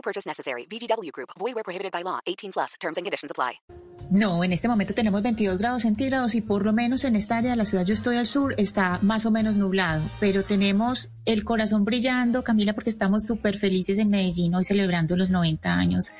No purchase necessary. VGW Group. Void where prohibited by law. 18 plus. Terms and conditions apply. No, en este momento tenemos 22 grados centígrados y por lo menos en esta área de la ciudad, yo estoy al sur, está más o menos nublado, pero tenemos el corazón brillando, Camila, porque estamos súper felices en Medellín hoy celebrando los 90 años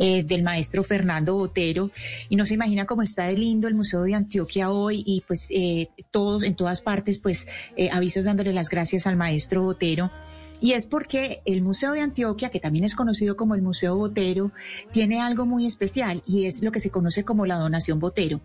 eh, del maestro Fernando Botero y no se imagina cómo está de lindo el Museo de Antioquia hoy y pues eh, todos, en todas partes, pues eh, avisos dándole las gracias al maestro Botero. Y es porque el Museo de Antioquia, que también es conocido como el Museo Botero, tiene algo muy especial y es lo que se conoce como la donación Botero.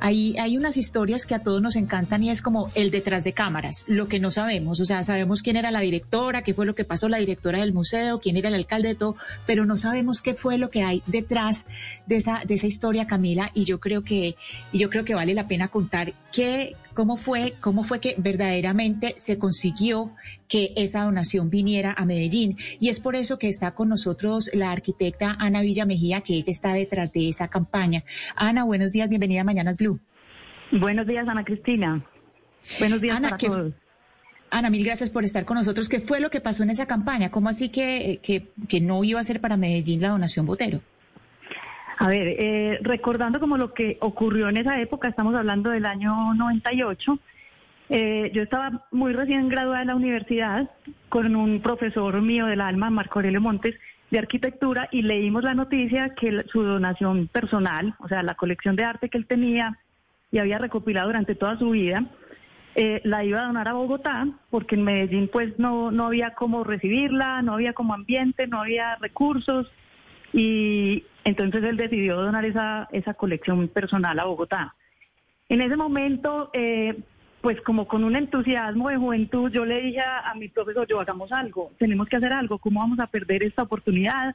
Ahí hay unas historias que a todos nos encantan y es como el detrás de cámaras, lo que no sabemos. O sea, sabemos quién era la directora, qué fue lo que pasó la directora del museo, quién era el alcalde de todo, pero no sabemos qué fue lo que hay detrás de esa, de esa historia, Camila, y yo creo que, y yo creo que vale la pena contar qué, cómo fue, cómo fue que verdaderamente se consiguió que esa donación viniera a Medellín. Y es por eso que está con nosotros la arquitecta Ana Villa Mejía, que ella está detrás de esa campaña. Ana, buenos días, bienvenida a Mañanas Blue. Buenos días, Ana Cristina. Buenos días Ana, para ¿qué- todos. Ana, mil gracias por estar con nosotros. ¿Qué fue lo que pasó en esa campaña? ¿Cómo así que, que, que no iba a ser para Medellín la donación Botero? A ver, eh, recordando como lo que ocurrió en esa época, estamos hablando del año 98. eh, yo estaba muy recién graduada de la universidad con un profesor mío del alma, Marco Aurelio Montes, de arquitectura, y leímos la noticia que su donación personal, o sea, la colección de arte que él tenía y había recopilado durante toda su vida, eh, la iba a donar a Bogotá, porque en Medellín pues no, no había cómo recibirla, no había como ambiente, no había recursos, y entonces él decidió donar esa, esa colección personal a Bogotá. En ese momento, eh, pues como con un entusiasmo de juventud, yo le dije a, a mi profesor, yo hagamos algo, tenemos que hacer algo, ¿cómo vamos a perder esta oportunidad?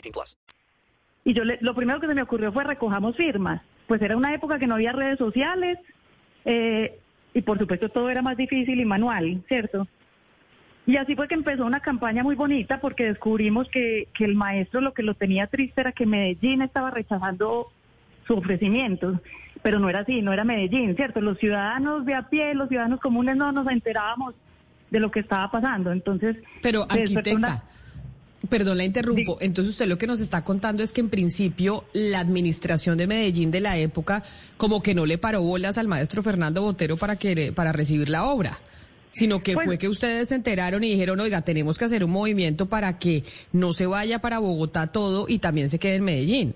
18 plus. Y yo le- lo primero que se me ocurrió fue recojamos firmas. Pues era una época que no había redes sociales eh, y por supuesto todo era más difícil y manual, ¿cierto? Y así fue que empezó una campaña muy bonita porque descubrimos que, que el maestro lo que lo tenía triste era que Medellín estaba rechazando su ofrecimiento. Pero no era así, no era Medellín, ¿cierto? Los ciudadanos de a pie, los ciudadanos comunes no nos enterábamos de lo que estaba pasando. Entonces, Pero una- arquitecta, perdón la interrumpo, Sí. entonces usted lo que nos está contando es que en principio la administración de Medellín de la época como que no le paró bolas al maestro Fernando Botero para que para recibir la obra, sino que fue que ustedes se enteraron y dijeron, "Oiga, tenemos que hacer un movimiento para que no se vaya para Bogotá todo y también se quede en Medellín."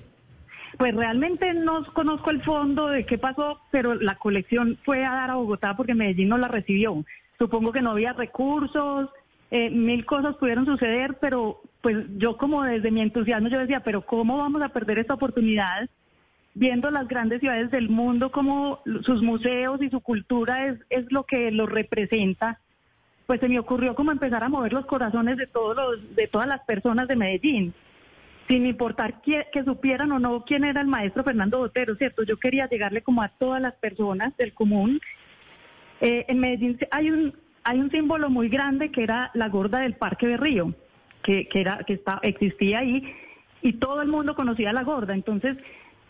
Pues realmente no conozco el fondo de qué pasó, pero la colección fue a dar a Bogotá porque Medellín no la recibió. Supongo que no había recursos, eh, mil cosas pudieron suceder, pero pues yo como desde mi entusiasmo yo decía, pero ¿cómo vamos a perder esta oportunidad? Viendo las grandes ciudades del mundo, como sus museos y su cultura es, es lo que los representa, pues se me ocurrió como empezar a mover los corazones de todos los, de todas las personas de Medellín sin importar qui- que supieran o no quién era el maestro Fernando Botero, ¿cierto? Yo quería llegarle como a todas las personas del común. Eh, en Medellín hay un, hay un símbolo muy grande que era la gorda del Parque de Río, que, que, era, que está, existía ahí, y todo el mundo conocía la gorda. Entonces,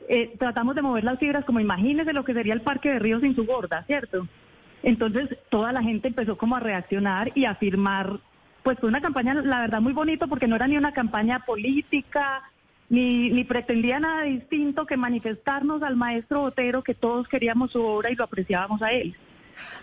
eh, tratamos de mover las fibras como imagínense lo que sería el Parque de Río sin su gorda, ¿cierto? Entonces, toda la gente empezó como a reaccionar y a firmar pues fue una campaña, la verdad, muy bonito porque no era ni una campaña política, ni, ni pretendía nada distinto que manifestarnos al maestro Botero que todos queríamos su obra y lo apreciábamos a él.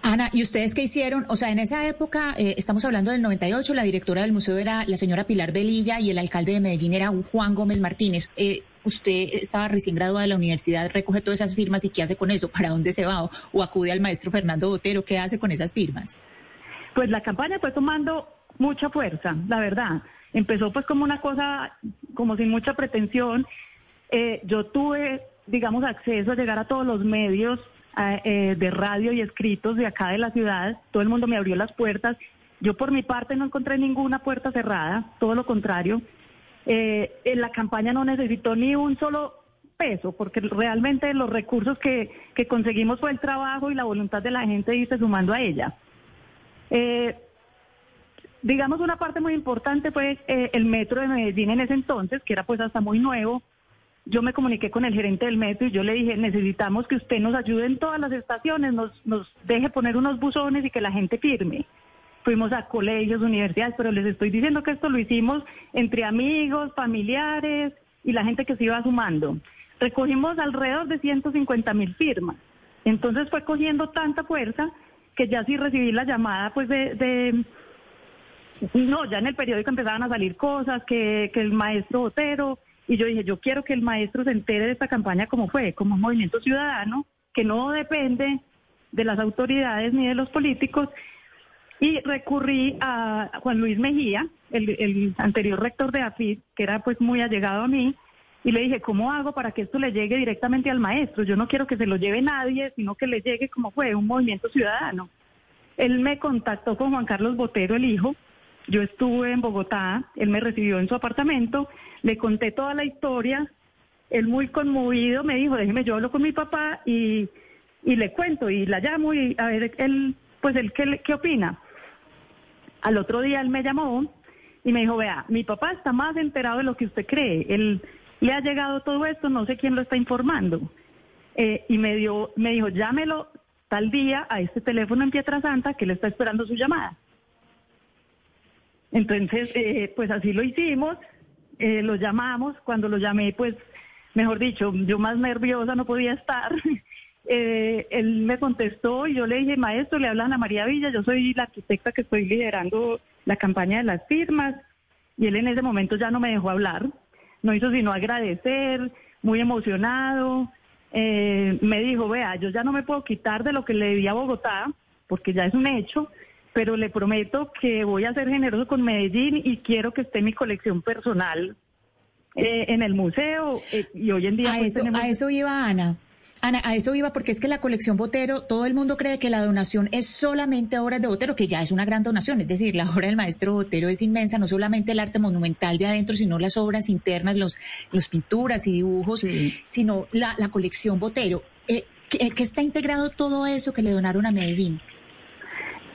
Ana, ¿y ustedes qué hicieron? O sea, en esa época, eh, estamos hablando del 98, la directora del museo era la señora Pilar Velilla y el alcalde de Medellín era Juan Gómez Martínez. Eh, usted estaba recién graduada de la universidad, recoge todas esas firmas y ¿qué hace con eso? ¿Para dónde se va? ¿O, acude al maestro Fernando Botero? ¿Qué hace con esas firmas? Pues la campaña fue tomando mucha fuerza, la verdad. Empezó pues como una cosa, como sin mucha pretensión. Eh, yo tuve, digamos, acceso a llegar a todos los medios eh, de radio y escritos de acá de la ciudad. Todo el mundo me abrió las puertas. Yo por mi parte no encontré ninguna puerta cerrada, todo lo contrario. Eh, en la campaña no necesitó ni un solo peso, porque realmente los recursos que, que conseguimos fue el trabajo y la voluntad de la gente irse sumando a ella. Eh, digamos, una parte muy importante fue el metro de Medellín en ese entonces, que era pues hasta muy nuevo. Yo me comuniqué con el gerente del metro y yo le dije, necesitamos que usted nos ayude en todas las estaciones, nos, nos deje poner unos buzones y que la gente firme fuimos a colegios, universidades, pero les estoy diciendo que esto lo hicimos entre amigos, familiares y la gente que se iba sumando. Recogimos alrededor de 150 mil firmas. Entonces fue cogiendo tanta fuerza que ya sí recibí la llamada pues de, no, ya en el periódico empezaban a salir cosas, que, que el maestro Botero, y yo dije, yo quiero que el maestro se entere de esta campaña como fue, como un movimiento ciudadano, que no depende de las autoridades ni de los políticos, y recurrí a Juan Luis Mejía, el, anterior rector de AFID, que era pues muy allegado a mí, y le dije, ¿cómo hago para que esto le llegue directamente al maestro? Yo no quiero que se lo lleve nadie, sino que le llegue como fue, un movimiento ciudadano. Él me contactó con Juan Carlos Botero, el hijo. Yo estuve en Bogotá, él me recibió en su apartamento, le conté toda la historia. Él muy conmovido me dijo, déjeme, yo hablo con mi papá y, y le cuento y la llamo y a ver, él, pues él, ¿qué, qué opina? Al otro día él me llamó y me dijo, vea, mi papá está más enterado de lo que usted cree. Él le ha llegado todo esto, no sé quién lo está informando. Eh, y me, dio, me dijo, llámelo tal día a este teléfono en Pietra Santa que le está esperando su llamada. Entonces, eh, pues así lo hicimos, eh, lo llamamos, cuando lo llamé, pues, mejor dicho, yo más nerviosa no podía estar. Eh, él me contestó y yo le dije, maestro, le hablan a María Villa, yo soy la arquitecta que estoy liderando la campaña de las firmas. Y él en ese momento ya no me dejó hablar, no hizo sino agradecer, muy emocionado. Eh, me dijo, vea, yo ya no me puedo quitar de lo que le di a Bogotá, porque ya es un hecho, pero le prometo que voy a ser generoso con Medellín y quiero que esté mi colección personal eh, en el museo. y hoy en día... A, pues, eso, a eso iba Ana. Ana, a eso iba porque es que la colección Botero, todo el mundo cree que la donación es solamente obras de Botero, que ya es una gran donación, es decir, la obra del maestro Botero es inmensa, no solamente el arte monumental de adentro, sino las obras internas, los, los pinturas y dibujos, sino la, la, colección Botero. Eh, ¿qué, ¿Qué está integrado todo eso que le donaron a Medellín?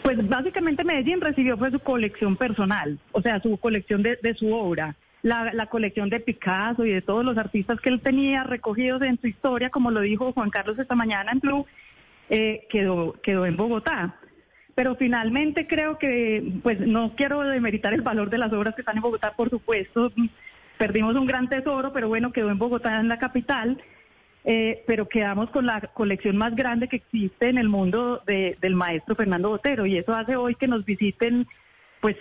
Pues básicamente Medellín recibió fue su colección personal, o sea, su colección de, su obra la, colección de Picasso y de todos los artistas que él tenía recogidos en su historia, como lo dijo Juan Carlos esta mañana en Blue, eh, quedó, quedó en Bogotá. Pero finalmente creo que, pues no quiero demeritar el valor de las obras que están en Bogotá, por supuesto, perdimos un gran tesoro, pero bueno, quedó en Bogotá, en la capital. Eh, pero quedamos con la colección más grande que existe en el mundo del maestro Fernando Botero y eso hace hoy que nos visiten pues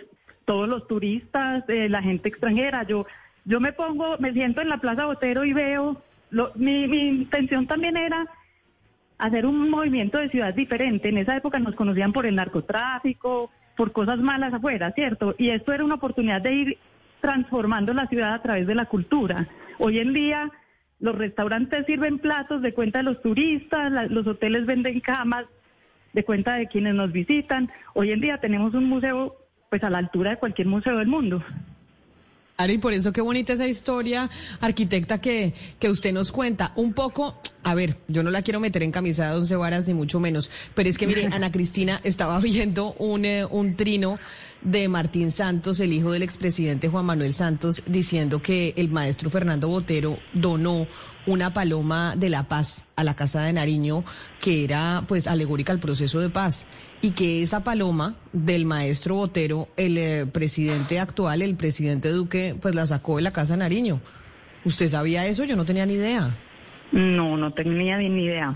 todos los turistas, eh, la gente extranjera. Yo, yo me pongo, me siento en la Plaza Botero y veo, lo, mi, mi intención también era hacer un movimiento de ciudad diferente. En esa época nos conocían por el narcotráfico, por cosas malas afuera, ¿cierto? Y esto era una oportunidad de ir transformando la ciudad a través de la cultura. Hoy en día los restaurantes sirven platos de cuenta de los turistas, los hoteles venden camas de cuenta de quienes nos visitan. Hoy en día tenemos un museo pues a la altura de cualquier museo del mundo. Claro, y por eso qué bonita esa historia, arquitecta, que, que usted nos cuenta. Un poco, a ver, yo no la quiero meter en camisa de once varas, ni mucho menos, pero es que mire, Ana Cristina estaba viendo un, eh, un trino de Martín Santos, el hijo del expresidente Juan Manuel Santos, diciendo que el maestro Fernando Botero donó una paloma de la paz a la Casa de Nariño, que era pues alegórica al proceso de paz y que esa paloma del maestro Botero, el eh, presidente actual, el presidente Duque, pues la sacó de la Casa Nariño. ¿Usted sabía eso? Yo no tenía ni idea. No, no tenía ni idea.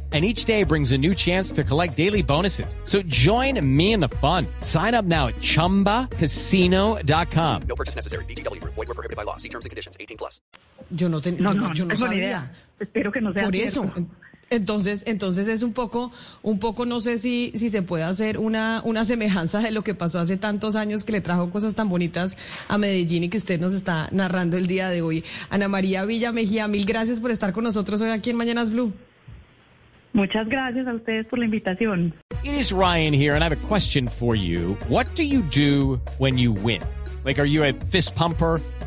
and each day brings a new chance to collect daily bonuses. So join me in the fun. Sign up now at ChumbaCasino.com. No purchase necessary. Void were prohibited by law. See terms and conditions. 18 plus. Yo no, ten- No, yo no, no, yo no sabía. idea. Espero que no sea Por cierto. eso. Entonces, entonces es un poco, un poco, no sé si, si se puede hacer una, una semejanza de lo que pasó hace tantos años que le trajo cosas tan bonitas a Medellín y que usted nos está narrando el día de hoy. Ana María Villa Mejía, mil gracias por estar con nosotros hoy aquí en Mañanas Blue. Muchas gracias a ustedes por la invitación. It is Ryan here, and I have a question for you. What do you do when you win? Like, are you a fist pumper?